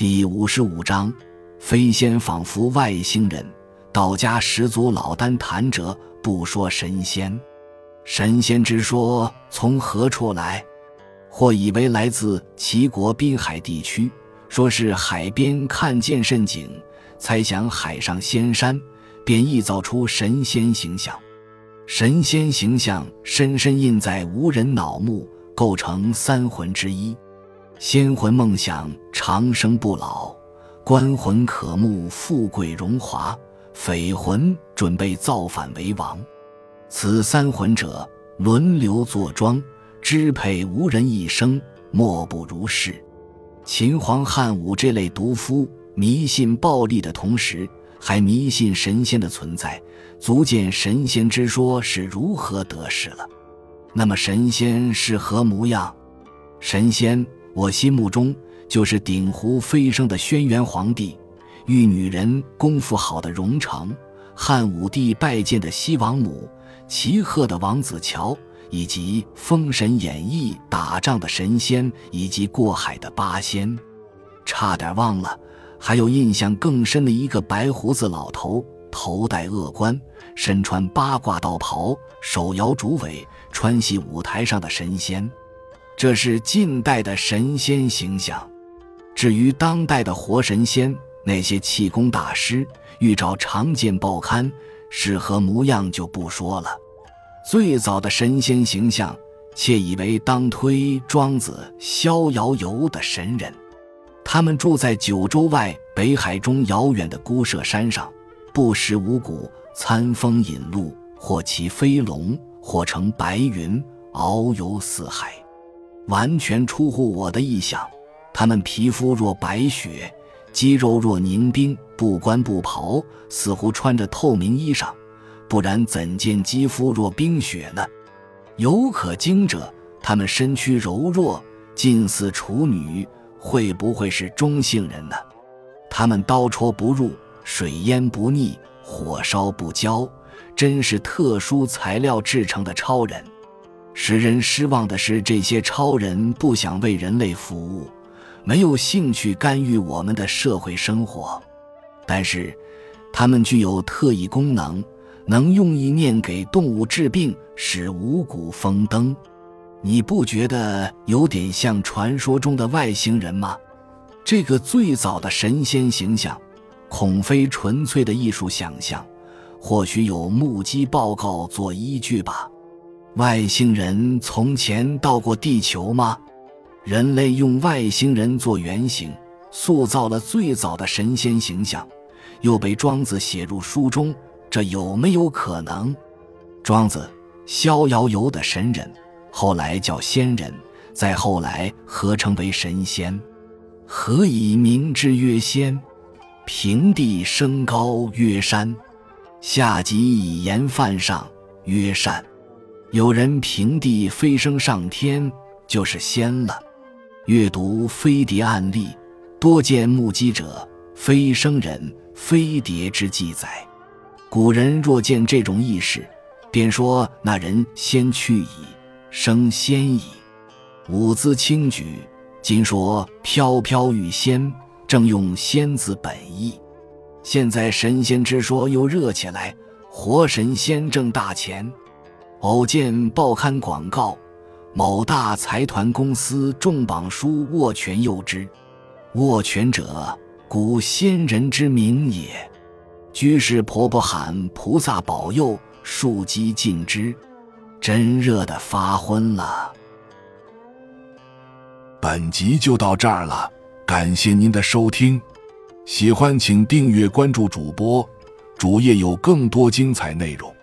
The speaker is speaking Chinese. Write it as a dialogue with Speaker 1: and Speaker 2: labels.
Speaker 1: 第五十五章，飞仙仿佛外星人。道家始祖老丹谈者不说神仙，神仙之说从何处来？或以为来自齐国滨海地区，说是海边看见甚景，猜想海上仙山，便臆造出神仙形象。神仙形象深深印在无人脑目，构成三魂之一。仙魂梦想长生不老，官魂渴慕富贵荣华。匪魂准备造反为王，此三魂者轮流坐庄，支配无人一生，莫不如是。秦皇汉武这类毒夫迷信暴力的同时，还迷信神仙的存在，足见神仙之说是如何得势了。那么神仙是何模样？神仙，我心目中就是鼎湖飞升的轩辕皇帝。遇女人功夫好的荣成，汉武帝拜见的西王母，齐贺的王子乔，以及《封神演义》打仗的神仙，以及过海的八仙，差点忘了，还有印象更深的一个白胡子老头，头戴恶冠，身穿八卦道袍，手摇竹尾，穿戏舞台上的神仙。这是近代的神仙形象。至于当代的活神仙，那些气功大师遇着常见报刊是何模样就不说了。最早的神仙形象，窃以为当推庄子《逍遥游》的神人。他们住在九州外北海中遥远的孤舍山上，不食五谷，餐风饮露，或骑飞龙，或乘白云，遨游四海，完全出乎我的意想。他们皮肤若白雪。肌肉若凝冰，不冠不袍，似乎穿着透明衣裳，不然怎见肌肤若冰雪呢？有可惊者，他们身躯柔弱，近似处女，会不会是中性人呢？他们刀戳不入，水淹不腻，火烧不焦，真是特殊材料制成的超人。使人失望的是，这些超人不想为人类服务。没有兴趣干预我们的社会生活，但是他们具有特异功能，能用意念给动物治病，使五谷丰登。你不觉得有点像传说中的外星人吗？这个最早的神仙形象，恐非纯粹的艺术想象，或许有目击报告做依据吧。外星人从前到过地球吗？人类用外星人做原型，塑造了最早的神仙形象，又被庄子写入书中，这有没有可能？庄子《逍遥游》的神人，后来叫仙人，再后来合称为神仙。何以名之曰仙？平地升高曰山，下极以言犯上曰善。有人平地飞升上天，就是仙了。阅读飞碟案例，多见目击者、飞升人、飞碟之记载。古人若见这种异事，便说那人仙去矣，升仙矣。舞姿轻举，今说飘飘欲仙，正用仙字本意。现在神仙之说又热起来，活神仙挣大钱。偶见报刊广告。某大财团公司重榜书握拳诱之，握拳者，古仙人之名也。居士婆婆喊菩萨保佑，树基尽之，真热的发昏了。
Speaker 2: 本集就到这儿了，感谢您的收听，喜欢请订阅关注主播，主页有更多精彩内容。